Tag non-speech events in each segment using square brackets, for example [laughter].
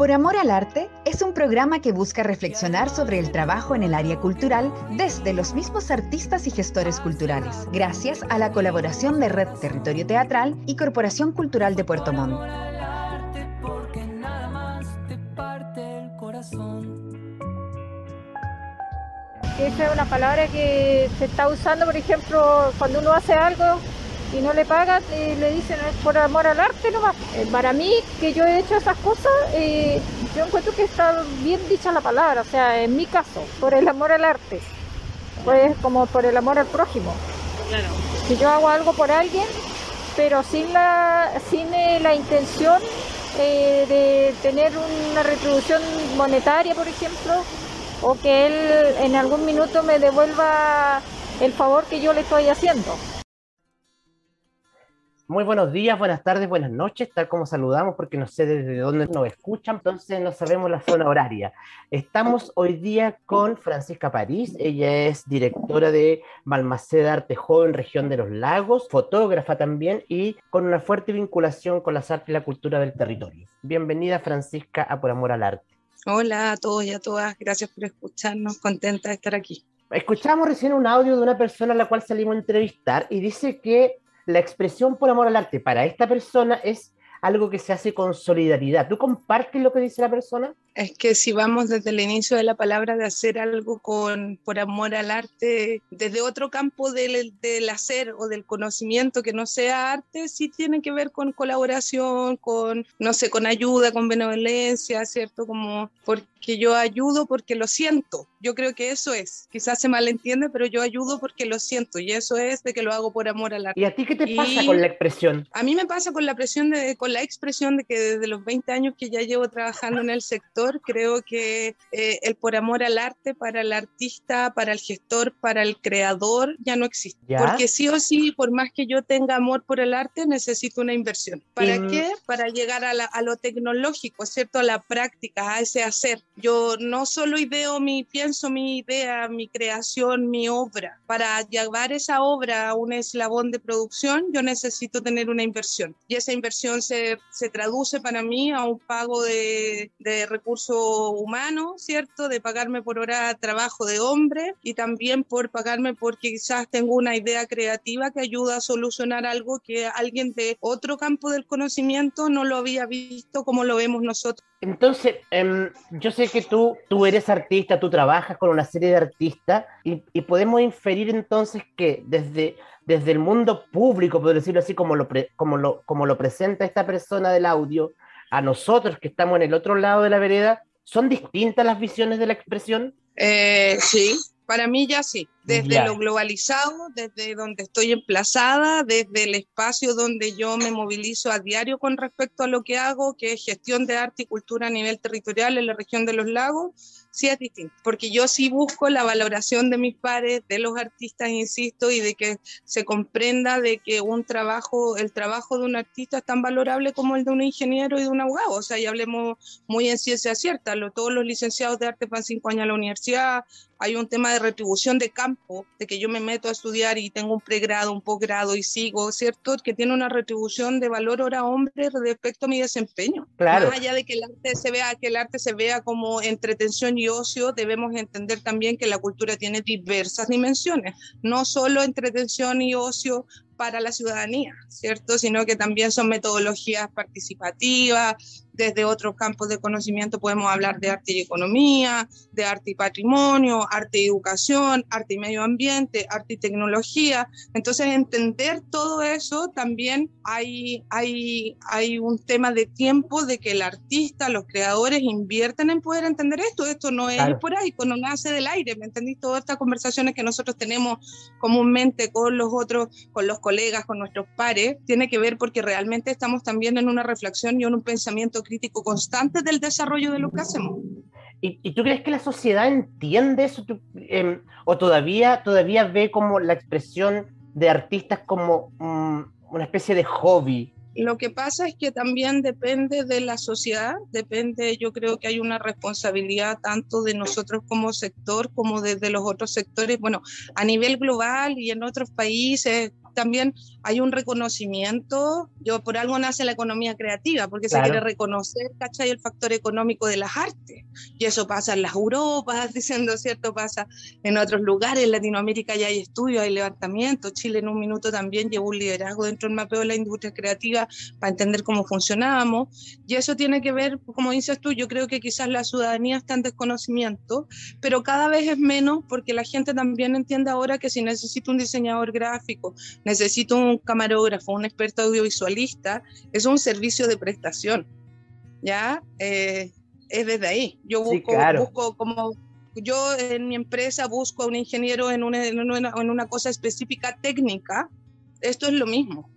Por Amor al Arte es un programa que busca reflexionar sobre el trabajo en el área cultural desde los mismos artistas y gestores culturales, gracias a la colaboración de Red Territorio Teatral y Corporación Cultural de Puerto Montt. Esa es una palabra que se está usando, por ejemplo, cuando uno hace algo y no le pagan, eh, le dicen es por amor al arte nomás. Eh, para mí, que yo he hecho esas cosas, eh, yo encuentro que está bien dicha la palabra, o sea, en mi caso, por el amor al arte, pues como por el amor al prójimo. Claro. Si yo hago algo por alguien, pero sin la, sin la intención de tener una retribución monetaria, por ejemplo, o que él en algún minuto me devuelva el favor que yo le estoy haciendo. Muy buenos días, buenas tardes, buenas noches, tal como saludamos, porque no sé desde dónde nos escuchan, entonces no sabemos la zona horaria. Estamos hoy día con Francisca París, ella es directora de Balmaceda Arte Joven, región de los lagos, fotógrafa también y con una fuerte vinculación con las artes y la cultura del territorio. Bienvenida Francisca a Por Amor al Arte. Hola a todos y a todas, gracias por escucharnos, contenta de estar aquí. Escuchamos recién un audio de una persona a la cual salimos a entrevistar y dice que la expresión por amor al arte para esta persona es algo que se hace con solidaridad. ¿Tú compartes lo que dice la persona? Es que si vamos desde el inicio de la palabra de hacer algo con, por amor al arte, desde otro campo del, del hacer o del conocimiento que no sea arte, sí tiene que ver con colaboración, con, no sé, con ayuda, con benevolencia, ¿cierto? Como porque yo ayudo porque lo siento. Yo creo que eso es. Quizás se malentiende, pero yo ayudo porque lo siento y eso es de que lo hago por amor al arte. ¿Y a ti qué te pasa con la expresión? A mí me pasa con la presión de, con la expresión de que desde los 20 años que ya llevo trabajando en el sector, creo que eh, el por amor al arte para el artista, para el gestor, para el creador ya no existe. Porque sí o sí, por más que yo tenga amor por el arte, necesito una inversión. ¿Para qué? Para llegar a, a lo tecnológico, ¿cierto? A la práctica, a ese hacer. Yo no solo ideo mi, pienso mi idea, mi creación, mi obra. Para llevar esa obra a un eslabón de producción, yo necesito tener una inversión. Y esa inversión se, se traduce para mí a un pago de, de recursos humanos, ¿cierto? De pagarme por hora trabajo de hombre y también por pagarme porque quizás tengo una idea creativa que ayuda a solucionar algo que alguien de otro campo del conocimiento no lo había visto como lo vemos nosotros. Entonces, em, yo sé que tú, tú eres artista, tú trabajas con una serie de artistas y, podemos inferir entonces que desde, desde el mundo público, por decirlo así, como lo, como, lo, como lo presenta esta persona del audio, a nosotros que estamos en el otro lado de la vereda, ¿son distintas las visiones de la expresión? Eh, sí, para mí ya sí, desde lo globalizado, desde donde estoy emplazada, desde el espacio donde yo me movilizo a diario con respecto a lo que hago, que es gestión de arte y cultura a nivel territorial en la región de los lagos, sí es distinto, porque yo sí busco la valoración de mis pares, de los artistas, insisto, y de que se comprenda de que un trabajo, el trabajo de un artista es tan valorable como el de un ingeniero y de un abogado, o sea, ya hablemos muy en ciencia cierta, todos los licenciados de arte van cinco años a la universidad, hay un tema de retribución de campo, de que yo me meto a estudiar y tengo un pregrado, un posgrado y sigo, ¿cierto? Que tiene una retribución de valor hora hombre respecto a mi desempeño. Claro. Más allá de que el arte se vea, que el arte se vea como entretención y ocio, debemos entender también que la cultura tiene diversas dimensiones, no solo entretención y ocio para la ciudadanía, ¿cierto? Sino que también son metodologías participativas, desde otros campos de conocimiento podemos hablar de arte y economía, de arte y patrimonio, arte y educación, arte y medio ambiente, arte y tecnología. Entonces, entender todo eso también hay, hay, hay un tema de tiempo de que el artista, los creadores invierten en poder entender esto. Esto no es por ahí, no nace del aire, ¿me entendí? Todas estas conversaciones que nosotros tenemos comúnmente con los otros, con los colegas, con nuestros pares, tiene que ver porque realmente estamos también en una reflexión y en un pensamiento crítico constante del desarrollo de lo que hacemos. ¿Y, tú crees que la sociedad entiende eso? Em, ¿O todavía, todavía ve como la expresión de artistas como mm, una especie de hobby? Lo que pasa es que también depende de la sociedad, depende, yo creo que hay una responsabilidad tanto de nosotros como sector como desde los otros sectores. Bueno, a nivel global y en otros países, también hay un reconocimiento, yo por algo nace la economía creativa, porque se quiere reconocer, ¿cachai? El factor económico de las artes. Y eso pasa en las Europas, [laughs] diciendo cierto, pasa en otros lugares, en Latinoamérica ya hay estudios, hay levantamientos, Chile en un minuto también llevó un liderazgo dentro del mapeo de la industria creativa para entender cómo funcionábamos. Y eso tiene que ver, como dices tú, yo creo que quizás la ciudadanía está en desconocimiento, pero cada vez es menos porque la gente también entiende ahora que si necesito un diseñador gráfico, necesito un camarógrafo, un experto audiovisualista, es un servicio de prestación. ¿Ya? Eh, es desde ahí. Yo busco, busco como yo en mi empresa busco a un ingeniero en una, en una, en una cosa específica técnica. Esto es lo mismo.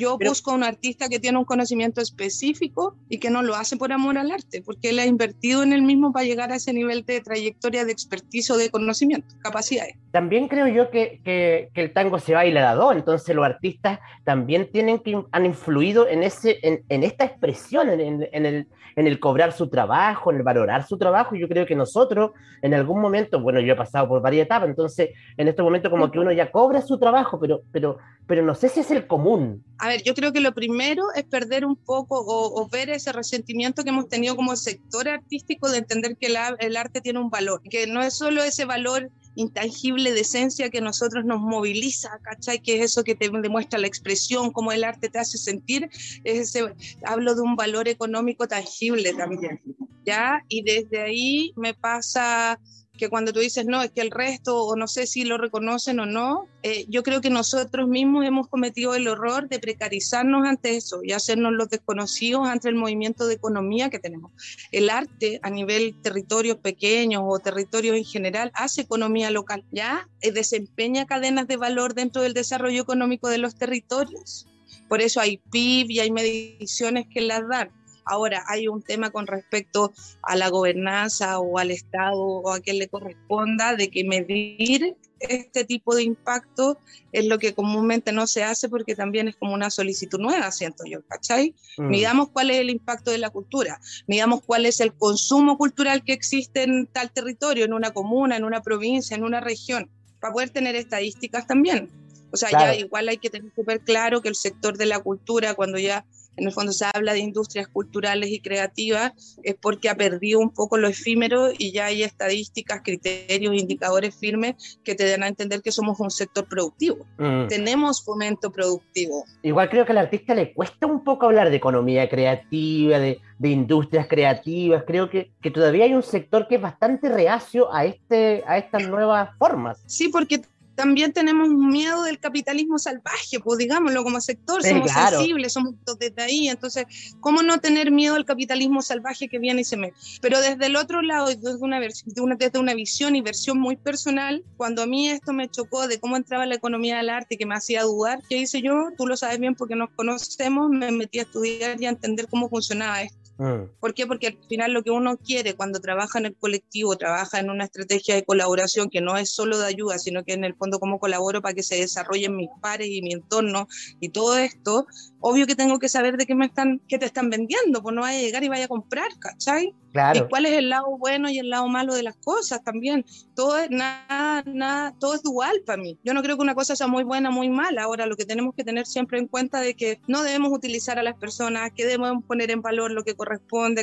Yo busco a un artista que tiene un conocimiento específico y que no lo hace por amor al arte, porque él ha invertido en él mismo para llegar a ese nivel de trayectoria, de experticio, de conocimiento, capacidades. También creo yo que, que, el tango se baila a dos, entonces los artistas también tienen que han influido en, ese, en, en esta expresión, en, en, el, en el cobrar su trabajo, en el valorar su trabajo. Yo creo que nosotros, en algún momento, bueno, yo he pasado por varias etapas, entonces en este momento como que uno ya cobra su trabajo, pero, pero, pero no sé si es el común. A ver, yo creo que lo primero es perder un poco o, ver ese resentimiento que hemos tenido como sector artístico de entender que el arte tiene un valor, que no es solo ese valor intangible de esencia que nosotros nos moviliza, ¿cachai? Que es eso que te demuestra la expresión, cómo el arte te hace sentir, es ese, hablo de un valor económico tangible también, ¿ya? Y desde ahí me pasa que cuando tú dices, no, es que el resto, o no sé si lo reconocen o no, eh, yo creo que nosotros mismos hemos cometido el horror de precarizarnos ante eso y hacernos los desconocidos ante el movimiento de economía que tenemos. El arte a nivel territorios pequeños o territorios en general hace economía local, ¿ya? Eh, desempeña cadenas de valor dentro del desarrollo económico de los territorios. Por eso hay PIB y hay mediciones que las dan Ahora, hay un tema con respecto a la gobernanza o al Estado o a quien le corresponda de que medir este tipo de impacto es lo que comúnmente no se hace porque también es como una solicitud nueva, siento yo, ¿cachai? Mm. Midamos cuál es el impacto de la cultura, midamos cuál es el consumo cultural que existe en tal territorio, en una comuna, en una provincia, en una región, para poder tener estadísticas también. O sea, ya igual hay que tener súper claro que el sector de la cultura, cuando ya en el fondo se habla de industrias culturales y creativas, es porque ha perdido un poco lo efímero y ya hay estadísticas, criterios, indicadores firmes que te dan a entender que somos un sector productivo. Mm. Tenemos fomento productivo. Igual creo que al artista le cuesta un poco hablar de economía creativa, de, de industrias creativas. Creo que, que, todavía hay un sector que es bastante reacio a, este, a estas nuevas formas. Sí, porque también tenemos miedo del capitalismo salvaje, pues digámoslo como sector, somos sensibles, somos desde ahí, entonces, ¿cómo no tener miedo al capitalismo salvaje que viene y se mete? Pero desde el otro lado, desde una, desde una visión y versión muy personal, cuando a mí esto me chocó de cómo entraba la economía del arte, que me hacía dudar, ¿qué hice yo? Tú lo sabes bien porque nos conocemos, me metí a estudiar y a entender cómo funcionaba esto. Mm. ¿Por qué? Porque al final lo que uno quiere cuando trabaja en el colectivo, trabaja en una estrategia de colaboración que no es solo de ayuda, sino que en el fondo cómo colaboro para que se desarrollen mis pares y mi entorno y todo esto, obvio que tengo que saber de qué me están, qué te están vendiendo, pues no vaya a llegar y vaya a comprar, ¿cachai? Claro. Y cuál es el lado bueno y el lado malo de las cosas también. Todo es nada, nada, todo es dual para mí. Yo no creo que una cosa sea muy buena, muy mala. Ahora lo que tenemos que tener siempre en cuenta de que no debemos utilizar a las personas, que debemos poner en valor lo que corresponde,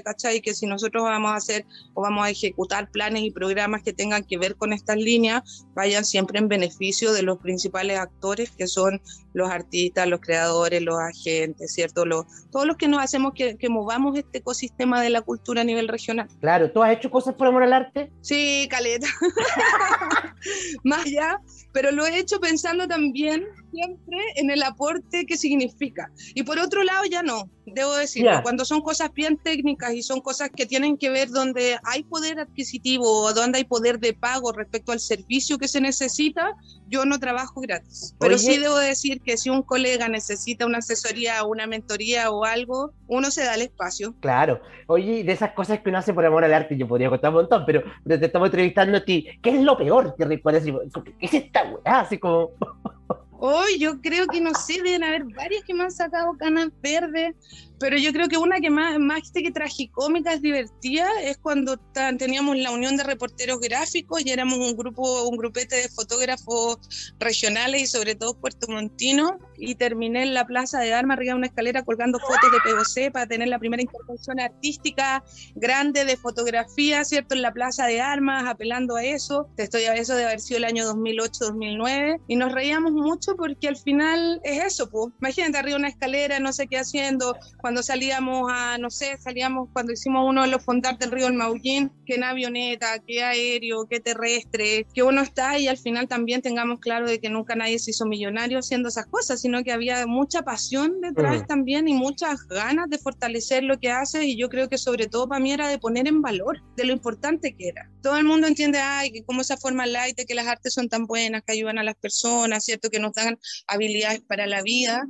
¿cachai? Que si nosotros vamos a hacer o vamos a ejecutar planes y programas que tengan que ver con estas líneas, vayan siempre en beneficio de los principales actores que son los artistas, los creadores, los agentes, ¿cierto? Los, todos los que nos hacemos que, que movamos este ecosistema de la cultura a nivel regional. Claro, ¿tú has hecho cosas por amor al arte? Sí, caleta. [laughs] Más allá, pero lo he hecho pensando también siempre en el aporte que significa. Y por otro lado, ya no, debo decirlo. Cuando son cosas bien técnicas y son cosas que tienen que ver donde hay poder adquisitivo o donde hay poder de pago respecto al servicio que se necesita, yo no trabajo gratis. Pero sí debo decir que si un colega necesita una asesoría o una mentoría o algo, uno se da el espacio. Claro. Oye, de esas cosas que uno hace por amor al arte, yo podría contar un montón, pero te estamos entrevistando a ti. ¿Qué es lo peor que recuerdas? ¿Qué es esta weá? Así como... [laughs] Hoy yo creo que no sé, deben haber varias que me han sacado canas verdes, pero yo creo que una que más, más que tragicómica es divertida es cuando teníamos la unión de reporteros gráficos y éramos un grupo, un grupete de fotógrafos regionales y sobre todo puertomontinos y terminé en la plaza de armas arriba de una escalera colgando fotos de POC para tener la primera intervención artística grande de fotografía, ¿cierto? En la plaza de armas, apelando a eso. Te estoy a eso de haber sido el año 2008-2009 y nos reíamos mucho porque al final es eso, pues. Imagínate arriba de una escalera, no sé qué haciendo, cuando salíamos a, no sé, salíamos cuando hicimos uno de los fondar del río El Maullín, que en avioneta, que aéreo, que terrestre, que uno está y al final también tengamos claro de que nunca nadie se hizo millonario haciendo esas cosas, sino que había mucha pasión detrás también y muchas ganas de fortalecer lo que hace y yo creo que sobre todo para mí era de poner en valor de lo importante que era. Todo el mundo entiende, ay, que como esa forma light de que las artes son tan buenas, que ayudan a las personas, ¿cierto? Que nos dan habilidades para la vida,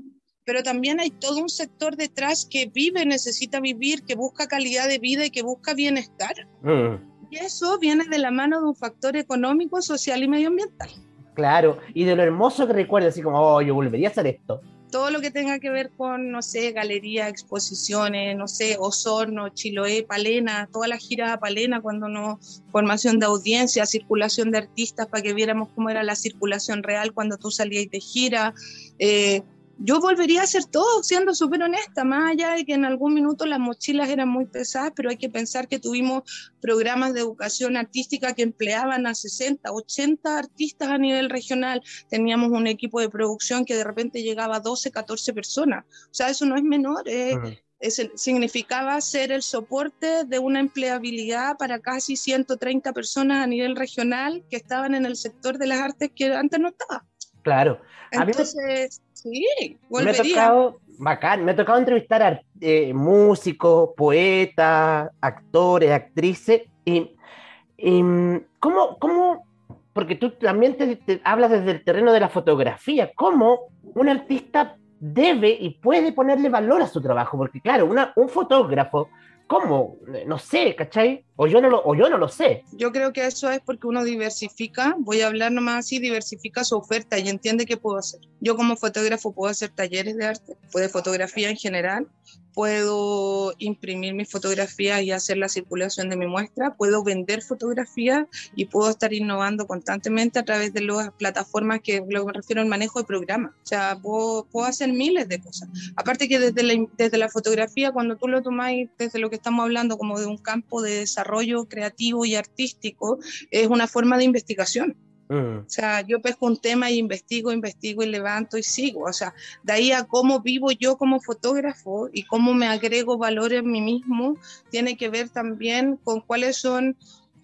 pero también hay todo un sector detrás que vive, necesita vivir, que busca calidad de vida y que busca bienestar. Mm. Y eso viene de la mano de un factor económico, social y medioambiental. Claro, y de lo hermoso que recuerda, así como, oh, yo volvería a hacer esto. Todo lo que tenga que ver con, no sé, galerías, exposiciones, no sé, Osorno, Chiloé, Palena, toda la gira a Palena cuando no, formación de audiencia, circulación de artistas para que viéramos cómo era la circulación real cuando tú salías de gira, eh, yo volvería a hacer todo, siendo súper honesta, más allá de que en algún minuto las mochilas eran muy pesadas, pero hay que pensar que tuvimos programas de educación artística que empleaban a 60, 80 artistas a nivel regional, teníamos un equipo de producción que de repente llegaba a 12, 14 personas, o sea, eso no es menor, significaba ser el soporte de una empleabilidad para casi 130 personas a nivel regional que estaban en el sector de las artes que antes no estaba. Claro. Entonces, sí, volvería. Me ha tocado, bacán, me ha tocado entrevistar a eh, músicos, poetas, actores, actrices, y, ¿cómo, ¿cómo, porque tú también te, hablas desde el terreno de la fotografía, cómo un artista debe y puede ponerle valor a su trabajo, porque claro, una, un fotógrafo ¿Cómo? No sé, ¿cachai? O yo no, lo, o yo no lo sé. Yo creo que eso es porque uno diversifica, voy a hablar nomás así, diversifica su oferta y entiende qué puedo hacer. Yo como fotógrafo puedo hacer talleres de arte, de fotografía en general, puedo imprimir mis fotografías y hacer la circulación de mi muestra, puedo vender fotografías y puedo estar innovando constantemente a través de las plataformas que lo me refiero al manejo de programas. O sea, puedo, puedo, hacer miles de cosas. Aparte que desde la, desde la fotografía, cuando tú lo tomáis desde lo que estamos hablando como de un campo de desarrollo creativo y artístico, es una forma de investigación. Mm. O sea, yo pesco un tema y investigo, investigo y levanto y sigo. O sea, de ahí a cómo vivo yo como fotógrafo y cómo me agrego valor en mí mismo, tiene que ver también con cuáles son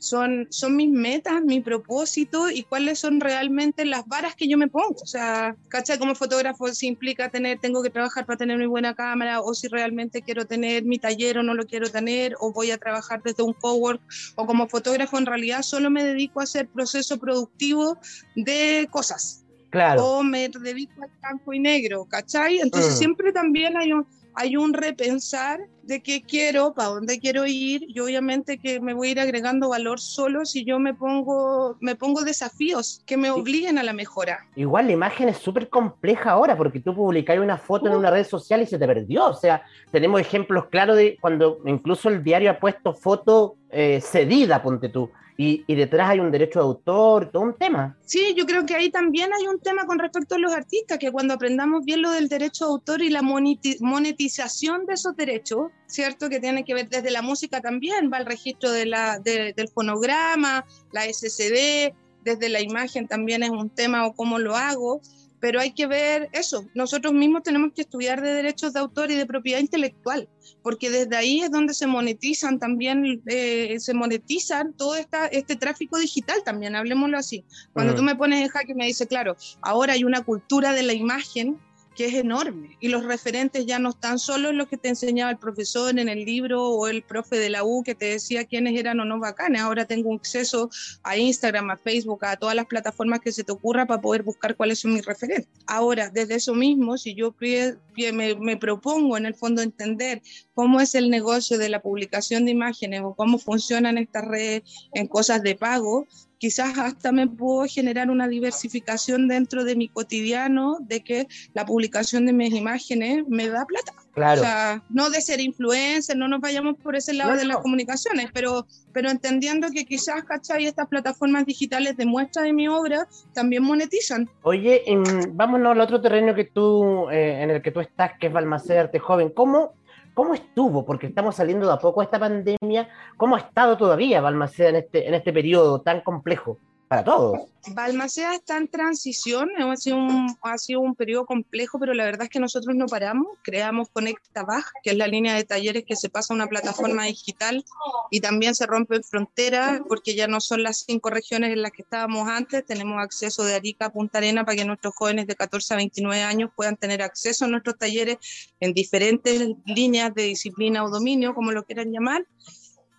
son, son mis metas, mi propósito y cuáles son realmente las varas que yo me pongo. O sea, ¿cachai? Como fotógrafo si implica tener, tengo que trabajar para tener mi buena cámara o si realmente quiero tener mi taller o no lo quiero tener o voy a trabajar desde un cowork o como fotógrafo en realidad solo me dedico a hacer proceso productivo de cosas. Claro. O me dedico al campo y negro, ¿cachai? Entonces mm. siempre también hay un hay un repensar de qué quiero, para dónde quiero ir y obviamente que me voy a ir agregando valor solo si yo me pongo, me pongo desafíos que me obliguen a la mejora. Igual la imagen es súper compleja ahora porque tú publicas una foto en una red social y se te perdió. O sea, tenemos ejemplos claros de cuando incluso el diario ha puesto foto eh, cedida, ponte tú. Y, detrás hay un derecho de autor, todo un tema. Sí, yo creo que ahí también hay un tema con respecto a los artistas, que cuando aprendamos bien lo del derecho de autor y la monetización de esos derechos, ¿cierto? Que tiene que ver desde la música también, va el registro de la, del fonograma, la SCD, desde la imagen también es un tema o cómo lo hago pero hay que ver eso. Nosotros mismos tenemos que estudiar de derechos de autor y de propiedad intelectual, porque desde ahí es donde se monetizan también, eh, se monetizan todo esta, este tráfico digital también, hablemoslo así. Cuando tú me pones en jaque, me dice, claro, ahora hay una cultura de la imagen que es enorme. Y los referentes ya no están solo en lo que te enseñaba el profesor en el libro o el profe de la U que te decía quiénes eran o no bacanes. Ahora tengo acceso a Instagram, a Facebook, a todas las plataformas que se te ocurra para poder buscar cuáles son mis referentes. Ahora, desde eso mismo, si yo me, me propongo en el fondo entender cómo es el negocio de la publicación de imágenes o cómo funcionan estas redes en cosas de pago, quizás hasta me puedo generar una diversificación dentro de mi cotidiano de que la publicación de mis imágenes me da plata. Claro. O sea, no de ser influencer, no nos vayamos por ese lado de las comunicaciones, pero, pero entendiendo que quizás, ¿cachai? Estas plataformas digitales de muestra de mi obra también monetizan. Oye, vámonos al otro terreno que tú, eh, en el que tú estás, que es Balmaceda Arte Joven. ¿Cómo ¿Cómo estuvo? Porque estamos saliendo de a poco esta pandemia. ¿Cómo ha estado todavía Balmaceda en este, en este periodo tan complejo? Para todos. Balmaceda está en transición, ha sido, un, ha periodo complejo, pero la verdad es que nosotros no paramos, creamos Conecta Baj, que es la línea de talleres que se pasa a una plataforma digital y también se rompe fronteras porque ya no son las cinco regiones en las que estábamos antes, tenemos acceso de Arica a Punta Arena para que nuestros jóvenes de 14 a 29 años puedan tener acceso a nuestros talleres en diferentes líneas de disciplina o dominio, como lo quieran llamar.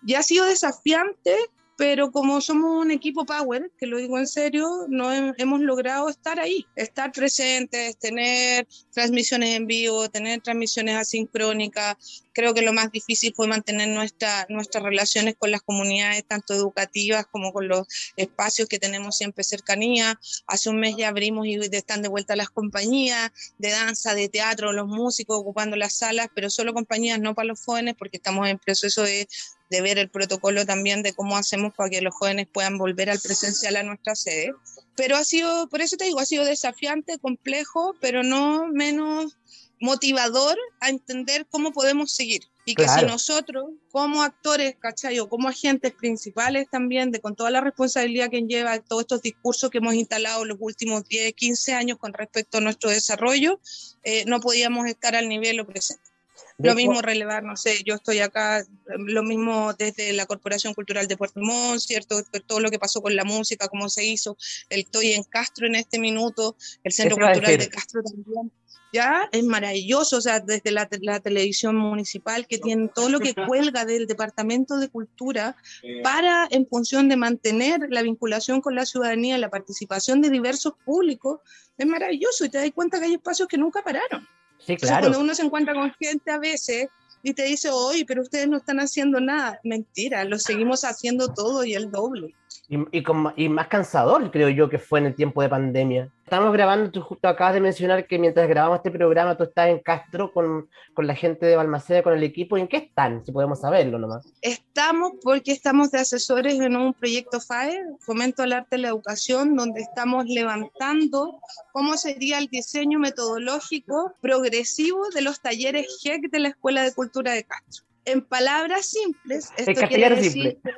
Y ha sido desafiante pero como somos un equipo Power, que lo digo en serio, no hemos logrado estar ahí, estar presentes, tener transmisiones en vivo, tener transmisiones asincrónicas. Creo que lo más difícil fue mantener nuestra, nuestras relaciones con las comunidades, tanto educativas como con los espacios que tenemos siempre cercanía. Hace un mes ya abrimos y están de vuelta las compañías de danza, de teatro, los músicos ocupando las salas, pero solo compañías, no para los jóvenes, porque estamos en proceso de de ver el protocolo también de cómo hacemos para que los jóvenes puedan volver al presencial a nuestra sede. Pero ha sido, por eso te digo, ha sido desafiante, complejo, pero no menos motivador a entender cómo podemos seguir. Y que si nosotros, como actores, ¿cachai? O como agentes principales también, de con toda la responsabilidad que lleva todos estos discursos que hemos instalado los últimos 10, 15 años con respecto a nuestro desarrollo, eh, no podíamos estar al nivel lo presente. Lo mismo relevar, no sé, yo estoy acá, lo mismo desde la Corporación Cultural de Puerto Montt, ¿cierto? Todo lo que pasó con la música, cómo se hizo. Estoy en Castro en este minuto, el Centro Cultural de Castro también. Ya es maravilloso, o sea, desde la, la, televisión municipal que tiene todo lo que [laughs] cuelga del Departamento de Cultura para, en función de mantener la vinculación con la ciudadanía, la participación de diversos públicos, es maravilloso y te das cuenta que hay espacios que nunca pararon. Sí, claro. cuando uno se encuentra con gente a veces y te dice, oye, pero ustedes no están haciendo nada, mentira, lo seguimos haciendo todo y el doble. Y, y, y, más cansador, creo yo, que fue en el tiempo de pandemia. Estamos grabando, tú justo acabas de mencionar que mientras grabamos este programa tú estás en Castro con, con la gente de Balmaceda, con el equipo. ¿Y en qué están? Si podemos saberlo nomás. Estamos porque estamos de asesores en un proyecto FAE, Fomento al Arte y la Educación, donde estamos levantando cómo sería el diseño metodológico progresivo de los talleres GEC de la Escuela de Cultura de Castro. En palabras simples, esto quiere decir... Simple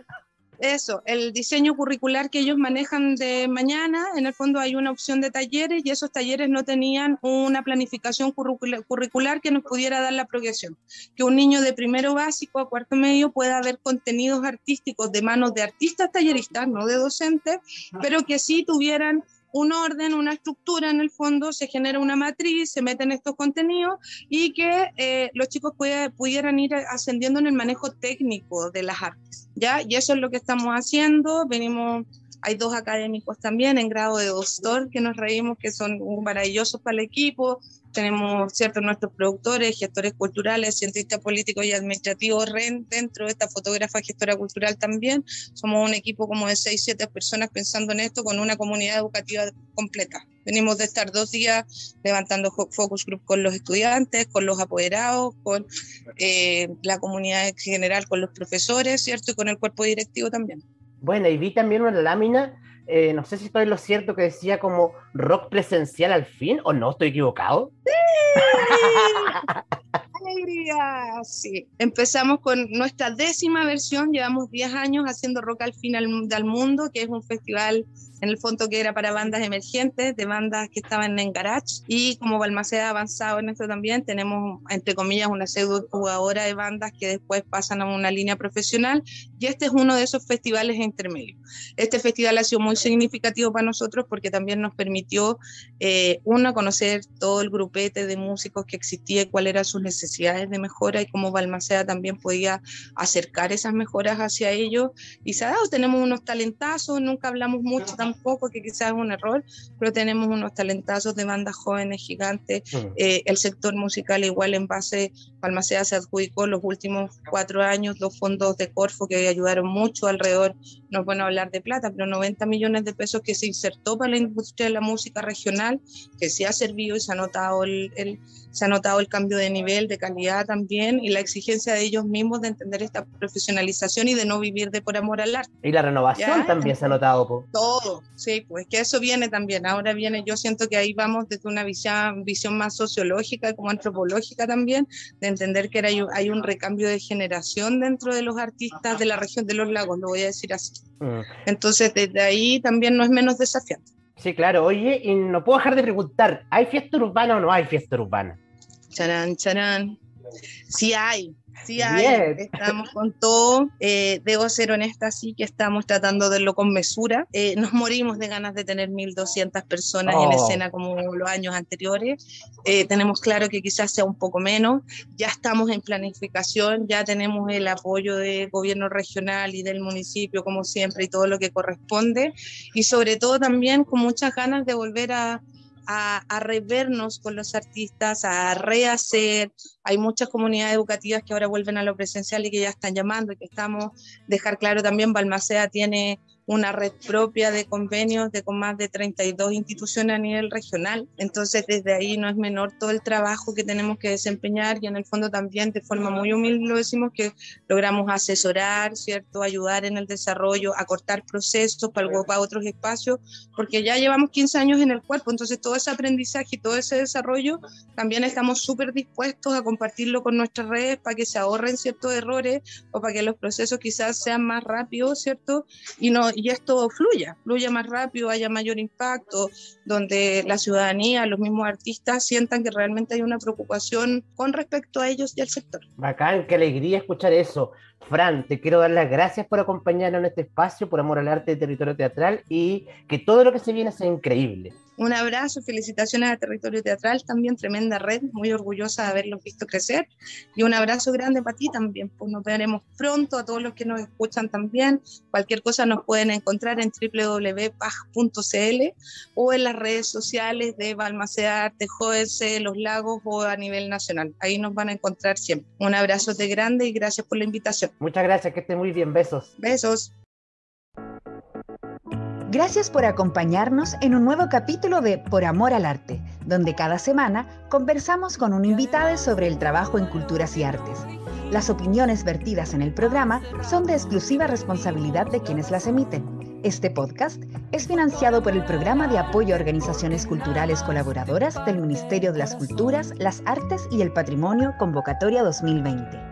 eso, el diseño curricular que ellos manejan de mañana, en el fondo hay una opción de talleres y esos talleres no tenían una planificación curricular que nos pudiera dar la progresión. Que un niño de primero básico a cuarto medio pueda ver contenidos artísticos de manos de artistas talleristas, no de docentes, pero que sí tuvieran un orden, una estructura en el fondo, se genera una matriz, se meten estos contenidos y que eh, los chicos pudieran ir ascendiendo en el manejo técnico de las artes, ¿ya? Y eso es lo que estamos haciendo, venimos hay dos académicos también en grado de doctor que nos reímos, que son maravillosos para el equipo. Tenemos, ¿cierto?, nuestros productores, gestores culturales, cientistas políticos y administrativos dentro de esta fotógrafa gestora cultural también. Somos un equipo como de seis, siete personas pensando en esto con una comunidad educativa completa. Venimos de estar dos días levantando focus group con los estudiantes, con los apoderados, con eh, la comunidad en general, con los profesores, ¿cierto? Y con el cuerpo directivo también. Bueno, y vi también una lámina, eh, no sé si estoy lo cierto, que decía como rock presencial al fin, o no, estoy equivocado. ¡Sí! [laughs] ¡Alegría! Sí, empezamos con nuestra décima versión, llevamos 10 años haciendo rock al fin del mundo, que es un festival en el fondo que era para bandas emergentes, de bandas que estaban en garage, y como Balmaceda ha avanzado en esto también, tenemos, entre comillas, una pseudo jugadora de bandas que después pasan a una línea profesional, y este es uno de esos festivales intermedios. Este festival ha sido muy significativo para nosotros porque también nos permitió, eh, uno, conocer todo el grupete de músicos que existía y cuáles eran sus necesidades de mejora. Y cómo Balmaceda también podía acercar esas mejoras hacia ellos, y se ha dado, tenemos unos talentazos, nunca hablamos mucho tampoco tampoco, que quizás es un error, pero tenemos unos talentazos de bandas jóvenes gigantes. Eh, el sector musical igual en base, Palmacea se adjudicó los últimos cuatro años dos fondos de Corfo que ayudaron mucho alrededor, no es bueno hablar de plata, pero 90 millones de pesos que se insertó para la industria de la música regional, que sí ha servido y se ha notado el, el se ha notado el cambio de nivel, de calidad también, y la exigencia de ellos mismos de entender esta profesionalización y de no vivir de por amor al arte. Y la renovación también se ha notado. Todo, sí, pues que eso viene también. Ahora viene, yo siento que ahí vamos desde una visión, visión más sociológica como antropológica también, de entender que hay, hay un recambio de generación dentro de los artistas de la región de los lagos, lo voy a decir así. Mm. Entonces, desde ahí también no es menos desafiante. Sí, claro. Oye, y no puedo dejar de preguntar, ¿hay fiesta urbana o no hay fiesta urbana? Charán, charán. Sí hay, sí hay. Estamos con todo. Eh, debo ser honesta, sí que estamos tratando de verlo con mesura. Eh, nos morimos de ganas de tener 1.200 personas en oh. escena como los años anteriores. Eh, tenemos claro que quizás sea un poco menos. Ya estamos en planificación, ya tenemos el apoyo del gobierno regional y del municipio, como siempre, y todo lo que corresponde. Y sobre todo también con muchas ganas de volver a a, revernos con los artistas, a rehacer. Hay muchas comunidades educativas que ahora vuelven a lo presencial y que ya están llamando y que estamos, dejar claro también, Balmacea tiene una red propia de convenios de con más de 32 instituciones a nivel regional. Entonces, desde ahí no es menor todo el trabajo que tenemos que desempeñar y en el fondo también de forma muy humilde lo decimos que logramos asesorar, ¿cierto? Ayudar en el desarrollo, acortar procesos para, para otros espacios, porque ya llevamos 15 años en el cuerpo, entonces todo ese aprendizaje y todo ese desarrollo también estamos súper dispuestos a compartirlo con nuestras redes para que se ahorren ciertos errores o para que los procesos quizás sean más rápidos, ¿cierto? Y no y esto fluya, fluya más rápido, haya mayor impacto, donde la ciudadanía, los mismos artistas sientan que realmente hay una preocupación con respecto a ellos y al sector. Bacán, qué alegría escuchar eso. Fran, te quiero dar las gracias por acompañarnos en este espacio, por amor al arte de territorio teatral y que todo lo que se viene sea increíble. Un abrazo, felicitaciones a Territorio Teatral, también tremenda red, muy orgullosa de haberlos visto crecer. Y un abrazo grande para ti también, pues nos veremos pronto a todos los que nos escuchan también. Cualquier cosa nos pueden encontrar en www.paj.cl o en las redes sociales de Balmaceda Arte, JS, Los Lagos o a nivel nacional. Ahí nos van a encontrar siempre. Un abrazo de grande y gracias por la invitación. Muchas gracias, que estén muy bien. Besos. Besos. Gracias por acompañarnos en un nuevo capítulo de Por Amor al Arte, donde cada semana conversamos con un invitado sobre el trabajo en culturas y artes. Las opiniones vertidas en el programa son de exclusiva responsabilidad de quienes las emiten. Este podcast es financiado por el Programa de Apoyo a Organizaciones Culturales Colaboradoras del Ministerio de las Culturas, las Artes y el Patrimonio Convocatoria 2020.